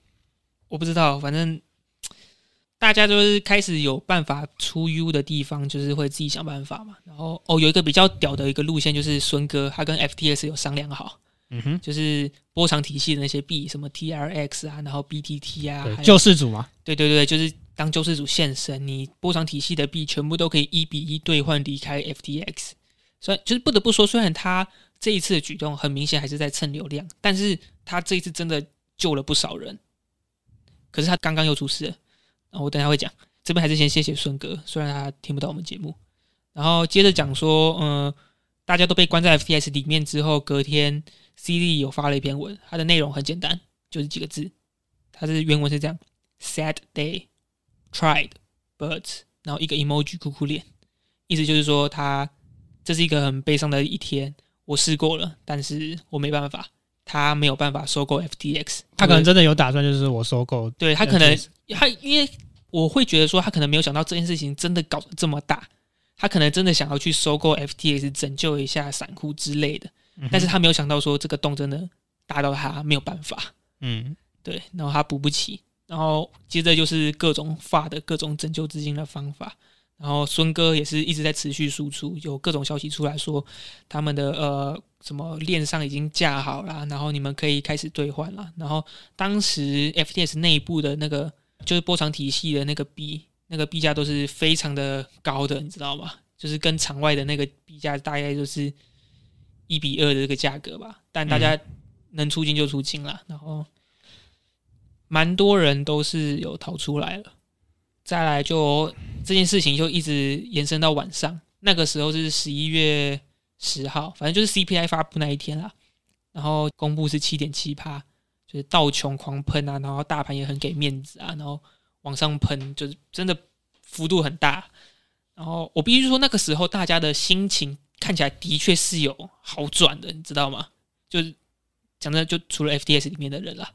我不知道，反正大家就是开始有办法出 U 的地方，就是会自己想办法嘛。然后哦，有一个比较屌的一个路线，就是孙哥他跟 FTS 有商量好，嗯哼，就是波长体系的那些币，什么 TRX 啊，然后 BTT 啊，还，有救世主嘛，对对对，就是当救世主现身，你波长体系的币全部都可以一比一兑换离开 FTX。虽然就是不得不说，虽然他这一次的举动很明显还是在蹭流量，但是他这一次真的救了不少人。可是他刚刚又出事了，我等下会讲。这边还是先谢谢孙哥，虽然他听不到我们节目。然后接着讲说，嗯、大家都被关在 FTS 里面之后，隔天 CD 有发了一篇文，它的内容很简单，就是几个字，它是原文是这样：Sad day, tried, but，然后一个 emoji 哭哭脸，意思就是说他这是一个很悲伤的一天，我试过了，但是我没办法，他没有办法收购 FTX，他可能真的有打算，就是我收购，对他可能他因为我会觉得说他可能没有想到这件事情真的搞得这么大，他可能真的想要去收购 FTX 拯救一下散户之类的，嗯但是他没有想到说这个洞真的大到他没有办法，嗯，对，然后他补不起，然后接着就是各种发的各种拯救资金的方法，然后孙哥也是一直在持续输出，有各种消息出来说他们的呃什么链上已经架好了，然后你们可以开始兑换了，然后当时 FTS 内部的那个就是波长体系的那个币，那个币价都是非常的高的，你知道吗？就是跟场外的那个币价大概就是一比二的这个价格吧，但大家能出金就出金了，然后蛮多人都是有逃出来了。再来就这件事情就一直延伸到晚上，那个时候是十一月十号，反正就是 CPI 发布那一天啦。然后公布是七点七趴，就是道琼狂喷啊，然后大盘也很给面子啊，然后往上喷，就是真的幅度很大。然后我必须说，那个时候大家的心情看起来的确是有好转的，你知道吗？就是讲的，就除了 FTS 里面的人啦，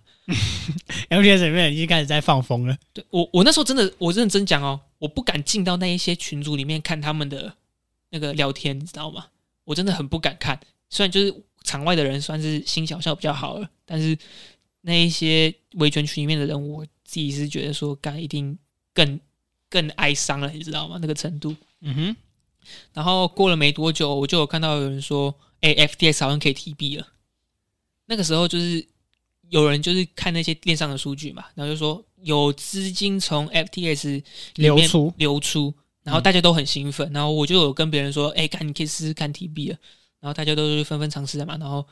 LTS 里面已经开始在放风了，对我，我那时候真的，我认真讲哦，我不敢进到那一些群组里面看他们的那个聊天，你知道吗？我真的很不敢看。虽然就是场外的人算是心小笑比较好了，但是那一些维权群里面的人，我自己是觉得说，刚一定更更哀伤了，你知道吗？那个程度。嗯哼，然后过了没多久，我就有看到有人说，哎、f t x 好像可以提币了。那个时候就是有人就是看那些链上的数据嘛，然后就说有资金从 FTS 流出，流出，然后大家都很兴奋，然后我就有跟别人说，哎、干你可以试试看提币了，然后大家都是纷纷尝试了嘛，然后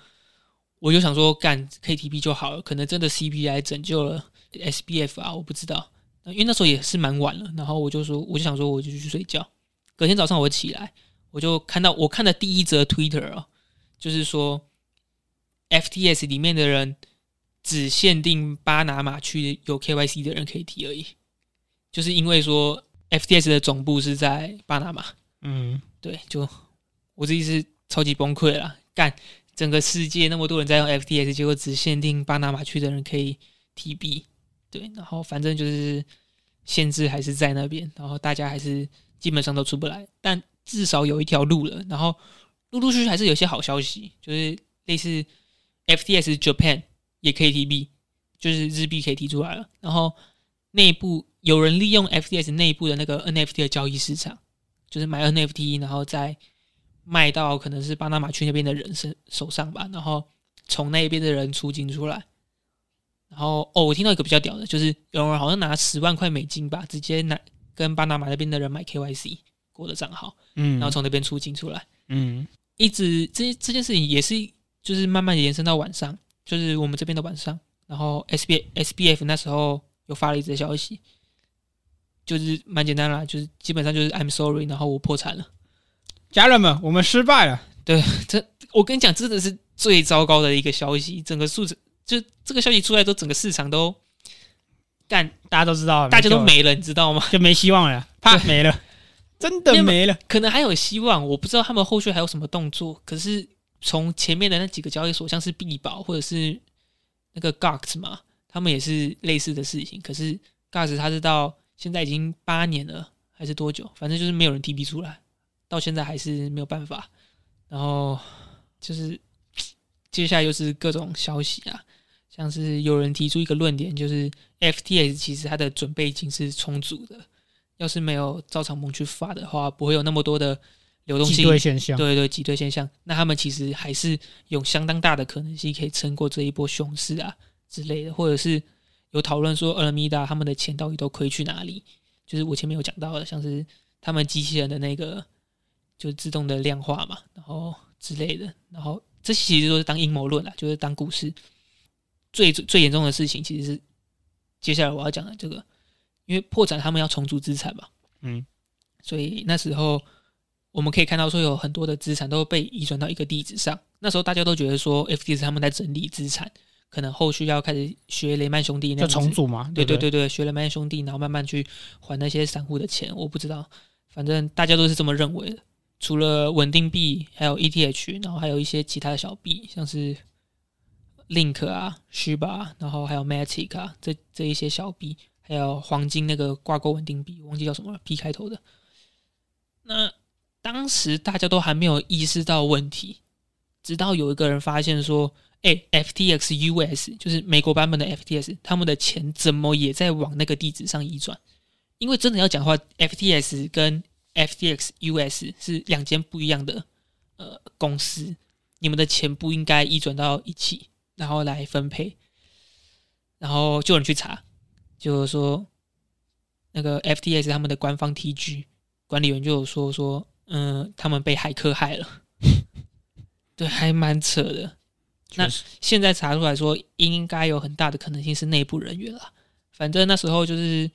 我就想说，干 KTB 就好了，可能真的 CPI 拯救了 SBF 啊，我不知道，因为那时候也是蛮晚了，然后我就说，我就想说，我就去睡觉。隔天早上我起来，我就看到我看的第一则 Twitter 哦，就是说 FTS 里面的人只限定巴拿马区有 KYC 的人可以提而已，就是因为说 FTS 的总部是在巴拿马，嗯，对，就我自己是超级崩溃了，干整个世界那么多人在用 FTS，结果只限定巴拿马区的人可以提币，对，然后反正就是限制还是在那边，然后大家还是基本上都出不来，但至少有一条路了，然后陆陆续续还是有些好消息，就是类似 FTS Japan 也可以提币，就是日币可以提出来了，然后内部有人利用 FTS 内部的那个 NFT 的交易市场，就是买 NFT，然后再卖到可能是巴拿马区那边的人身手上吧，然后从那边的人出金出来。然后哦，我听到一个比较屌的，就是有人好像拿十万块美金吧，直接拿跟巴拿马那边的人买 KYC 过的账号，嗯，然后从那边出金出来。嗯一直这这件事情也是就是慢慢延伸到晚上，就是我们这边的晚上，然后 S B S B F 那时候有发了一则消息，就是蛮简单啦，就是基本上就是 I'm sorry，然后我破产了。家人们，我们失败了。对，这我跟你讲，真的是最糟糕的一个消息，整个数字就这个消息出来之后，整个市场都干，大家都知道了，大家都没了，你知道吗？就没希望了，怕没了，真的没了。可能还有希望，我不知道他们后续还有什么动作。可是从前面的那几个交易所，像是币宝或者是那个 Gox 嘛，他们也是类似的事情。可是 Gox 它是到现在已经八年了，还是多久？反正就是没有人提币出来，到现在还是没有办法。然后就是接下来又是各种消息啊，像是有人提出一个论点，就是 FTS 其实它的准备金是充足的。要是没有赵长鹏去发的话，不会有那么多的流动挤性，兑现象，对对挤兑现象。那他们其实还是有相当大的可能性可以撑过这一波熊市啊之类的，或者是有讨论说阿拉米达他们的钱到底都亏去哪里？就是我前面有讲到的，像是他们机器人的那个就自动的量化嘛，然后之类的，然后这其实都是当阴谋论啦，就是当股市。最最严重的事情其实是接下来我要讲的这个，因为破产他们要重组资产嘛，嗯，所以那时候我们可以看到说有很多的资产都被移转到一个地址上。那时候大家都觉得说 FTX 他们在整理资产，可能后续要开始学雷曼兄弟那重组嘛。对对对对对，学雷曼兄弟，然后慢慢去还那些散户的钱。我不知道，反正大家都是这么认为的。除了稳定币，还有 ETH，然后还有一些其他的小币，像是 Link 啊、Shiba，啊然后还有 Matic 啊，这这一些小币，还有黄金那个挂钩稳定币，忘记叫什么了，P 开头的。那当时大家都还没有意识到问题，直到有一个人发现说，哎、f t x US 就是美国版本的 FTX，他们的钱怎么也在往那个地址上移转？因为真的要讲话，FTX 跟 FTX US 是两间不一样的呃公司，你们的钱不应该移转到一起，然后来分配。然后就有人去查，就是说那个 FTX 他们的官方 TG 管理员就有说说，嗯、他们被骇客害了，对，还蛮扯的。那现在查出来说，应该有很大的可能性是内部人员啦。反正那时候就是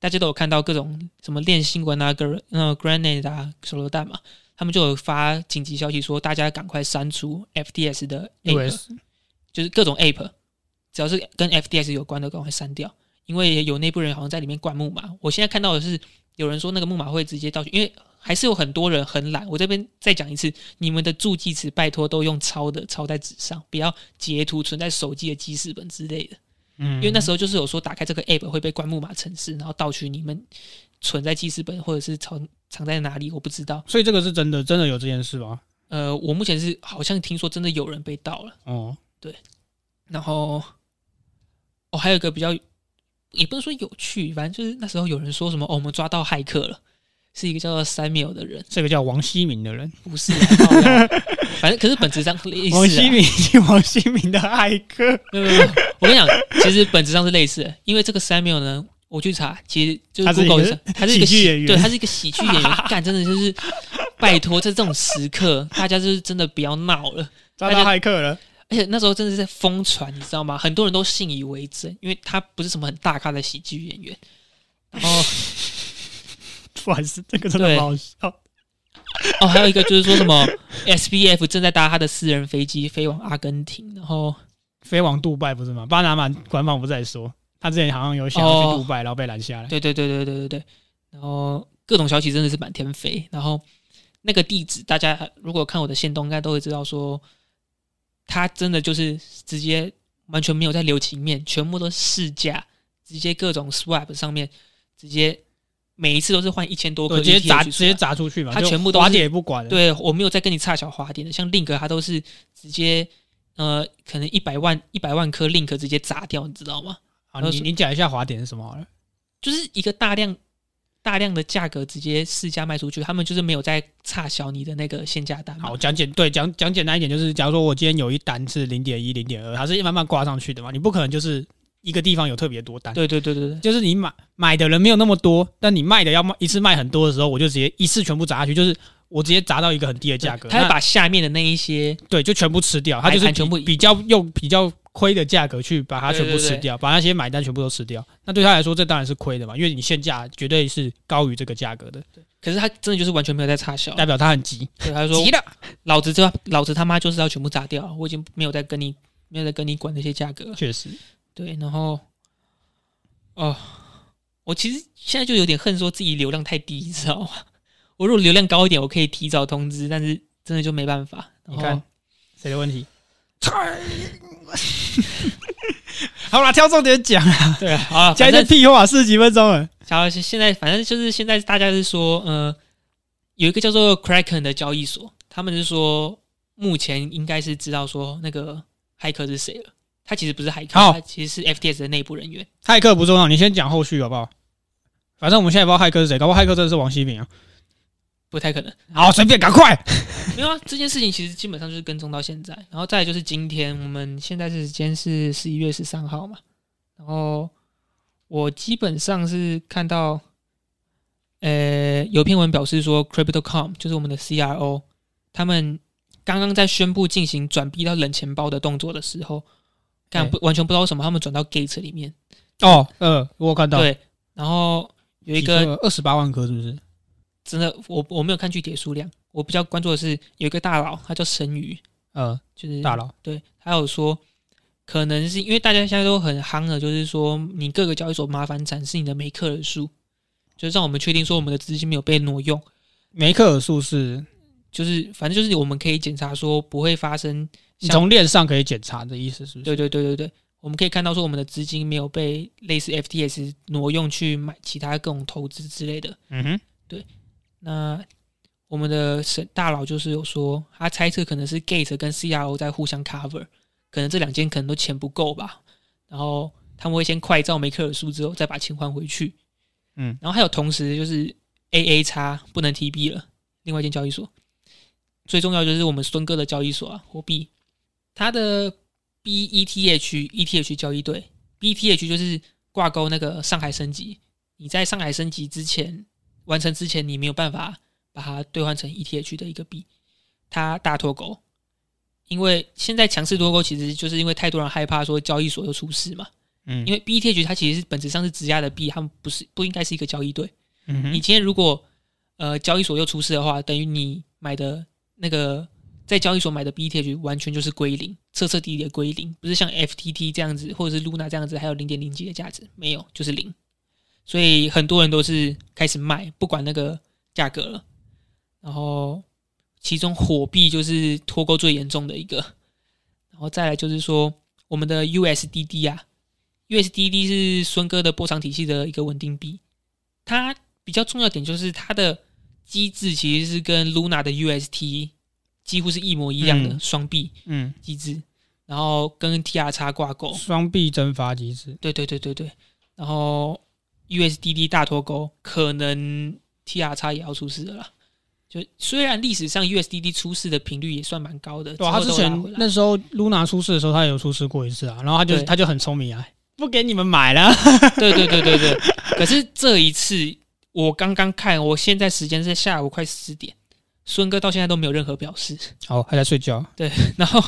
大家都有看到各种什么练新闻啊、gr 呃 grenade 啊、手榴弹嘛，他们就有发紧急消息说，大家赶快删除 FDS 的 app，就是各种 app，只要是跟 FDS 有关的，赶快删掉，因为有内部人好像在里面灌木马。我现在看到的是有人说那个木马会直接盗取，因为还是有很多人很懒。我这边再讲一次，你们的助记词拜托都用抄的，抄在纸上，不要截图存在手机的记事本之类的。嗯，因为那时候就是有说打开这个 app 会被关木马城市，然后盗取你们存在记事本或者是藏藏在哪里，我不知道。所以这个是真的，真的有这件事吗？呃，我目前是好像听说真的有人被盗了。哦，对然后，哦，还有一个比较，也不能说有趣，反正就是那时候有人说什么，哦，我们抓到骇客了，是一个叫做 Samuel 的人，这个叫王希明的人，不是啊，反正可是本质上类似、啊。王希明是王希明的爱客，没有没有，我跟你讲，其实本质上是类似的，因为这个 Samuel 呢，我去查，其实就是他是一个 Google 上，他是一个喜喜剧演员对，他是一个喜剧演员，干真的就是拜托，在这种时刻，大家就是真的不要闹了。抓到骇客了。而且那时候真的是在疯传，你知道吗？很多人都信以为真，因为他不是什么很大咖的喜剧演员。然后不好意思，这个真的好笑。哦，还有一个就是说什么 SBF 正在搭他的私人飞机飞往阿根廷，然后飞往杜拜不是吗？巴拿马官方不是在说，他之前好像有想要去杜拜，然后被拦下来。对对对对对对对，然后各种消息真的是满天飞，然后那个地址大家如果看我的线动，应该都会知道说，他真的就是直接完全没有在留情面，全部都试驾，直接各种 swap 上面直接每一次都是换一千多颗对，直接砸直接砸出去嘛，他全部都是点也不管了。对我没有再跟你差小花点的，像 Link 它都是直接呃，可能一百万一百万颗 Link 直接砸掉，你知道吗？好，你你讲一下滑点是什么好了。就是一个大量大量的价格直接市价卖出去，他们就是没有在差小你的那个限价单。好，讲简对讲讲简单一点，就是假如说我今天有一单是零点一、零点二，它是慢慢挂上去的嘛，你不可能就是一个地方有特别多单，对对对对对，就是你买买的人没有那么多，但你卖的要卖一次卖很多的时候，我就直接一次全部砸下去，就是我直接砸到一个很低的价格，他会把下面的那一些，对就全部吃掉，他就是全部比比较用比较亏的价格去把它全部吃掉，把那些买单全部都吃掉。那对他来说，这当然是亏的嘛，因为你现价绝对是高于这个价格的，可是他真的就是完全没有在差销。代表他很急，对，他就说急了。老子这老子他妈就是要全部砸掉，我已经没有在跟你没有在跟你管那些价格了。确实，对，然后哦，我其实现在就有点恨，说自己流量太低，你知道吗？我如果流量高一点，我可以提早通知，但是真的就没办法。然后你看谁的问题？好啦，挑重点讲啊，对啊，讲一反正些屁话，四十几分钟了。假如是现在，反正就是现在大家是说，呃，有一个叫做 Kraken 的交易所，他们是说目前应该是知道说那个骇客是谁了。他其实不是骇客，其实是 FTS 的内部人员。骇客不重要，你先讲后续好不好？反正我们现在不知道骇客是谁，搞不好骇客真的是王希明啊。不太可能，好，随便，赶快。没有啊！这件事情其实基本上就是跟踪到现在，然后再来就是今天，我们现在是时间是十一月十三号嘛，然后我基本上是看到，呃，有篇文表示说，Crypto.com 就是我们的 CRO，他们刚刚在宣布进行转币到冷钱包的动作的时候，干不完全不知道为什么他们转到 Gate 里面，哦，呃，我有看到，对，然后有一个二十八万颗，是不是？真的我我没有看具体的数量，我比较关注的是有一个大佬，他叫神鱼，呃，就是大佬，对，还有说，可能是因为大家现在都很夯的，就是说你各个交易所麻烦展示你的每克尔数，就是让我们确定说我们的资金没有被挪用，每克尔数是就是反正就是我们可以检查说不会发生你从链上可以检查的意思，是不是？对对对对对，我们可以看到说我们的资金没有被类似 FTS 挪用去买其他各种投资之类的。嗯哼，对那我们的神大佬就是有说，他猜测可能是 Gate 跟 CRO 在互相 cover，可能这两间可能都钱不够吧，然后他们会先快照梅克尔数之后再把钱还回去。嗯，然后还有同时就是 AA 叉不能 TB 了，另外一间交易所。最重要就是我们孙哥的交易所啊，货币，它的 BETH ETH 交易对 BETH 就是挂钩那个上海升级，你在上海升级之前完成之前，你没有办法把它兑换成 ETH 的一个币，它大脱钩。因为现在强势脱钩，其实就是因为太多人害怕说交易所又出事嘛。嗯，因为 BETH 它其实是本质上是质押的币，它们不是不应该是一个交易对。嗯你今天如果呃交易所又出事的话，等于你买的那个在交易所买的 BTH 完全就是归零，彻彻底底的归零，不是像 FTT 这样子或者是 Luna 这样子还有零点零几的价值，没有就是零。所以很多人都是开始卖，不管那个价格了。然后其中火币就是脱钩最严重的一个，然后再来就是说我们的 USDD 啊，USDD 是孙哥的波场体系的一个稳定币，它比较重要点就是它的机制其实是跟 Luna 的 UST 几乎是一模一样的嗯。双臂嗯，机制，然后跟 TR 叉挂钩，双臂蒸发机制，对对对对对，然后 USDD 大脱钩，可能 TR 叉也要出事了啦。就虽然历史上 USDD 出事的频率也算蛮高的，对啊，他之之前那时候 Luna 出事的时候，他也有出事过一次啊，然后他就他就很聪明啊，不给你们买了。对对对对对。可是这一次我刚刚看，我现在时间是下午快十点，孙哥到现在都没有任何表示。哦，还在睡觉。对然后，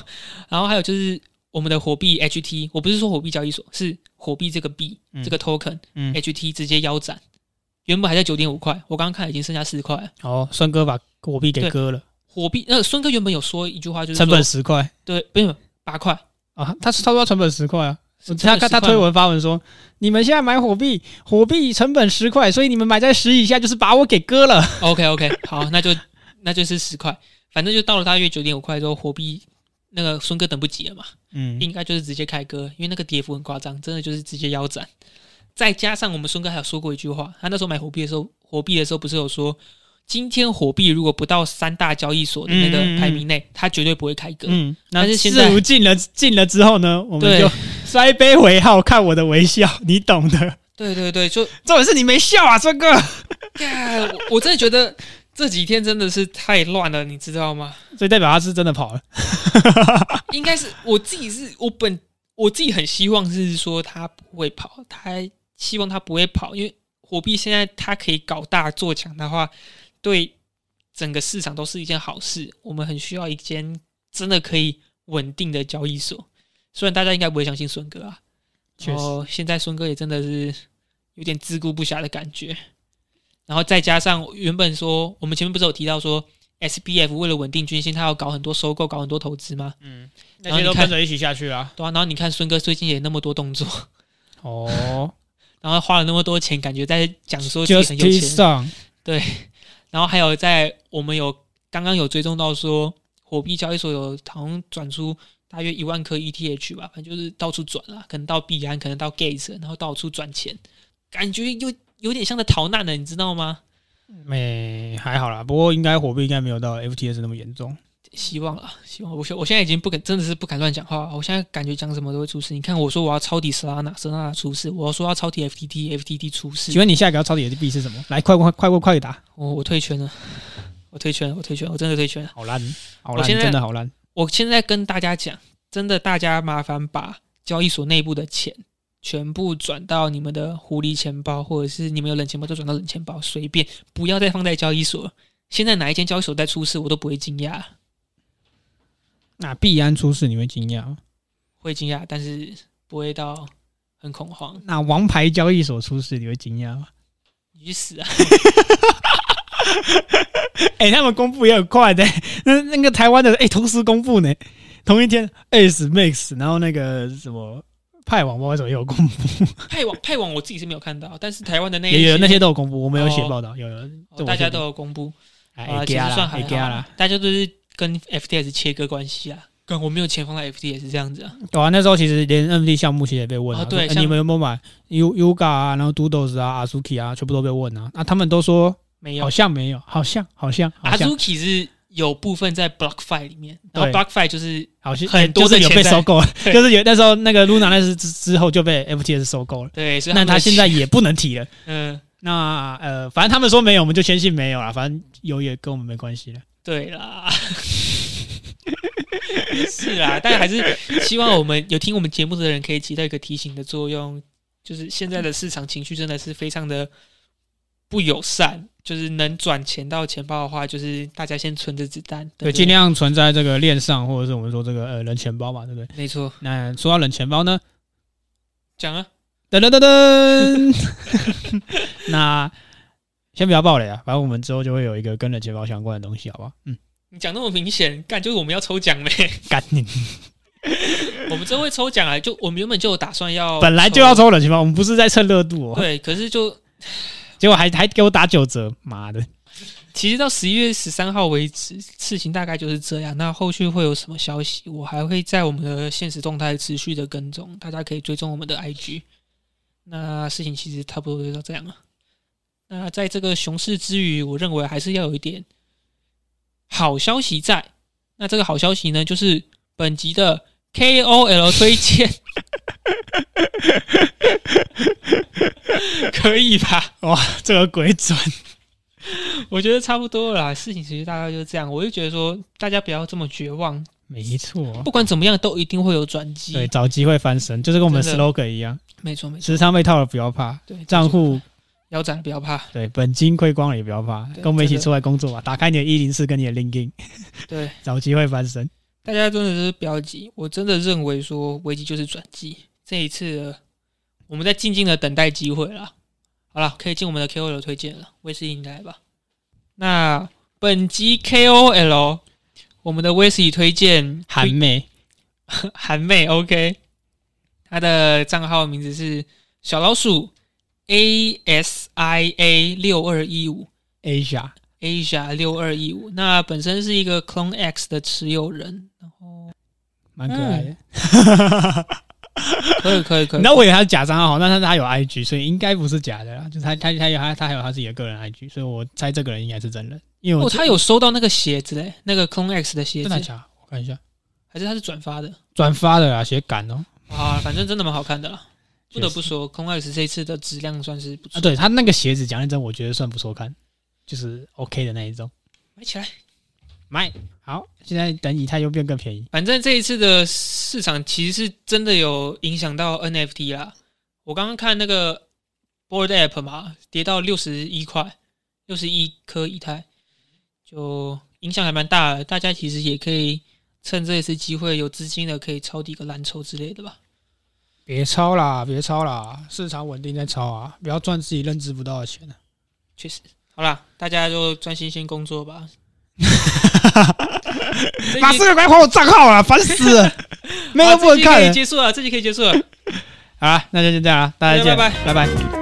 然后还有就是我们的火币 HT，我不是说火币交易所，是火币这个币、嗯这个 token 嗯，HT 直接腰斩，原本还在九点五块，我刚刚看已经剩下四块了。好，孙哥把火币给割了，火币，呃，孙哥原本有说一句话，就是成本十块对，不是八块，啊，他他说他成本十块啊。他他他推成本10块吗文发文说，你们现在买火币，火币成本十块，所以你们买在十以下就是把我给割了。OK OK，好，那就那就是十块，反正就到了大约九点五块之后，火币那个孙哥等不及了嘛，嗯，应该就是直接开割，因为那个跌幅很夸张，真的就是直接腰斩。再加上我们孙哥还有说过一句话，他那时候买火币的时候，火币的时候不是有说，今天火币如果不到三大交易所的那个排名内，他绝对不会开割。嗯，那但是现在进了进了之后呢，我们就摔杯为号，看我的微笑，你懂的。对对对，就 重点是你没笑啊，孙哥。我 我真的觉得这几天真的是太乱了，你知道吗？所以代表他是真的跑了。应该是我自己是我本我自己很希望是说他不会跑，他希望他不会跑，因为火币现在他可以搞大做强的话，对整个市场都是一件好事。我们很需要一间真的可以稳定的交易所。虽然大家应该不会相信孙哥啊，确实然后现在孙哥也真的是有点自顾不暇的感觉。然后再加上原本说我们前面不是有提到说 SBF 为了稳定军心，他要搞很多收购，搞很多投资吗？嗯，那些都跟着一起下去啊。对啊，然后你看孙哥最近也那么多动作，哦 然后花了那么多钱，感觉在讲说自己很有钱。对然后还有在我们有刚刚有追踪到说，火币交易所有好像转出大约一万颗 ETH 吧，反正就是到处转啦，可能到币安，可能到 Gates，然后到处转钱，感觉又有点像在逃难了，你知道吗？没还好啦，不过应该火币应该没有到 FTS 那么严重。希望啊，希望我现我现在已经不敢，真的是不敢乱讲话。我现在感觉讲什么都会出事。你看，我说我要抄底 Solana，Solana 出事；我说要抄底 FTT，FTT 出事请。问你下一个要抄底的币是什么？来，快快快快快打！我我退圈了，我退圈了，我退圈了，我真的退圈了。好烂，好烂，真的好烂。我现在跟大家讲，真的，大家麻烦把交易所内部的钱全部转到你们的狐狸钱包，或者是你们有冷钱包就转到冷钱包，随便，不要再放在交易所。现在哪一间交易所在出事，我都不会惊讶，那币安出事你会惊讶吗？会惊讶，但是不会到很恐慌。那王牌交易所出事你会惊讶吗？你去死啊！哎、他们公布也很快的、那那个台湾的哎、同时公布呢，同一天 S Max，然后那个什么派网不知道为什么也有公布，派网 派网我自己是没有看到，但是台湾的那一也有些那些都有公布，我们有写哦报道，有有，哦大家都有公布。哎啊，其实算还好啦。啦，，大家都是跟 FTS 切割关系啊。跟我没有钱放在 FTS 这样子啊，对啊，那时候其实连 NFT 项目其实也被问啊，对像你们有没有买？U Yuga 啊，然后 Doodles 啊、Azuki 啊，全部都被问啊，那他们都说没有。好。像没有，好像好像好像。Azuki 是有部分在 BlockFi 里面，然后 BlockFi 就是好像很多就是有被收购了，就是有那时候那个 Luna 那是之之后就被 FTS 收购了，对，所以那他现在也不能提了。嗯，那呃，反正他们说没有，我们就先信没有啦。反正有也跟我们没关系了。对啦，是啦，但还是希望我们有听我们节目的人可以起到一个提醒的作用，就是现在的市场情绪真的是非常的不友善，就是能转钱到钱包的话，就是大家先存着子弹，对，不尽量存在这个链上，或者是我们说这个呃人钱包嘛，对不对？没错，那说到冷钱包呢，讲啊，噔噔噔噔，那先不要爆雷啊，反正我们之后就会有一个跟冷钱包相关的东西，好不好？嗯，你讲那么明显，干就是我们要抽奖呗，干你，我们真会抽奖啊，就我们原本就有打算要，本来就要，抽冷钱包，我们不是在蹭热度哦，对，可是就结果还还给我打九折，妈的！其实到十一月十三号为止，事情大概就是这样。那后续会有什么消息，我还会在我们的现实动态持续的跟踪，大家可以追踪我们的 IG。那事情其实差不多就到这样了。那在这个熊市之余，我认为还是要有一点好消息在。那这个好消息呢，就是本集的 KOL 推荐，可以吧？哇，这个鬼准，我觉得差不多了啦，事情其实大概就是这样。我就觉得说，大家不要这么绝望，没错，不管怎么样，都一定会有转机。对，，找机会翻身，就是跟我们的。slogan 一样，没错没错，时常被套了不要怕，对账户。腰斩不要怕，对，本金亏光了也不要怕，跟我们一起出来工作吧。打开你的一零四跟你的 LinkedIn，对，找机会翻身。大家真的是不要急。我真的认为说，危机就是转机。这一次，我们在静静的等待机会了。好了，可以进我们的 KOL 推荐了，威斯应该吧。那本集 KOL，我们的威斯利推荐韩妹，韩妹，OK，她的账号名字是小老鼠 A S I A 六二一五 Asia，Asia 六二一五。那本身是一个 Clone X 的持有人，然后蛮可爱的。可以可以可以，那我以为他是假账号，但是他有 IG，所以应该不是假的啦。就是他他他有他他还有他自己的个人 IG，所以我猜这个人应该是真人。因为我哦，他有收到那个鞋子嘞，那个 Clone X 的鞋子，真的假？我看一下，还是他是转发的转发的啦，写感哦。啊？反正真的蛮好看的啦。不得不说，空 X 这一次的质量算是不错啊，对他那个鞋子，讲认真，我觉得算不错看，就是 OK 的那一种。买起来。买好，现在等以太又变更便宜。反正这一次的市场其实是真的有影响到 NFT 啦。我刚刚看那个 Board App 嘛，跌到六十一块，六十一颗以太，就影响还蛮大的。大家其实也可以趁这一次机会，有资金的可以抄底个蓝筹之类的吧。别抄啦，别抄啦，市场稳定再抄啊，不要赚自己认知不到的钱啊。确实，好啦，大家就专心先工作吧。马斯克快还我账号了，烦死了！没有不能看可以结束了，这集可以结束了。好了，那就先这样了，大家见，拜拜拜拜。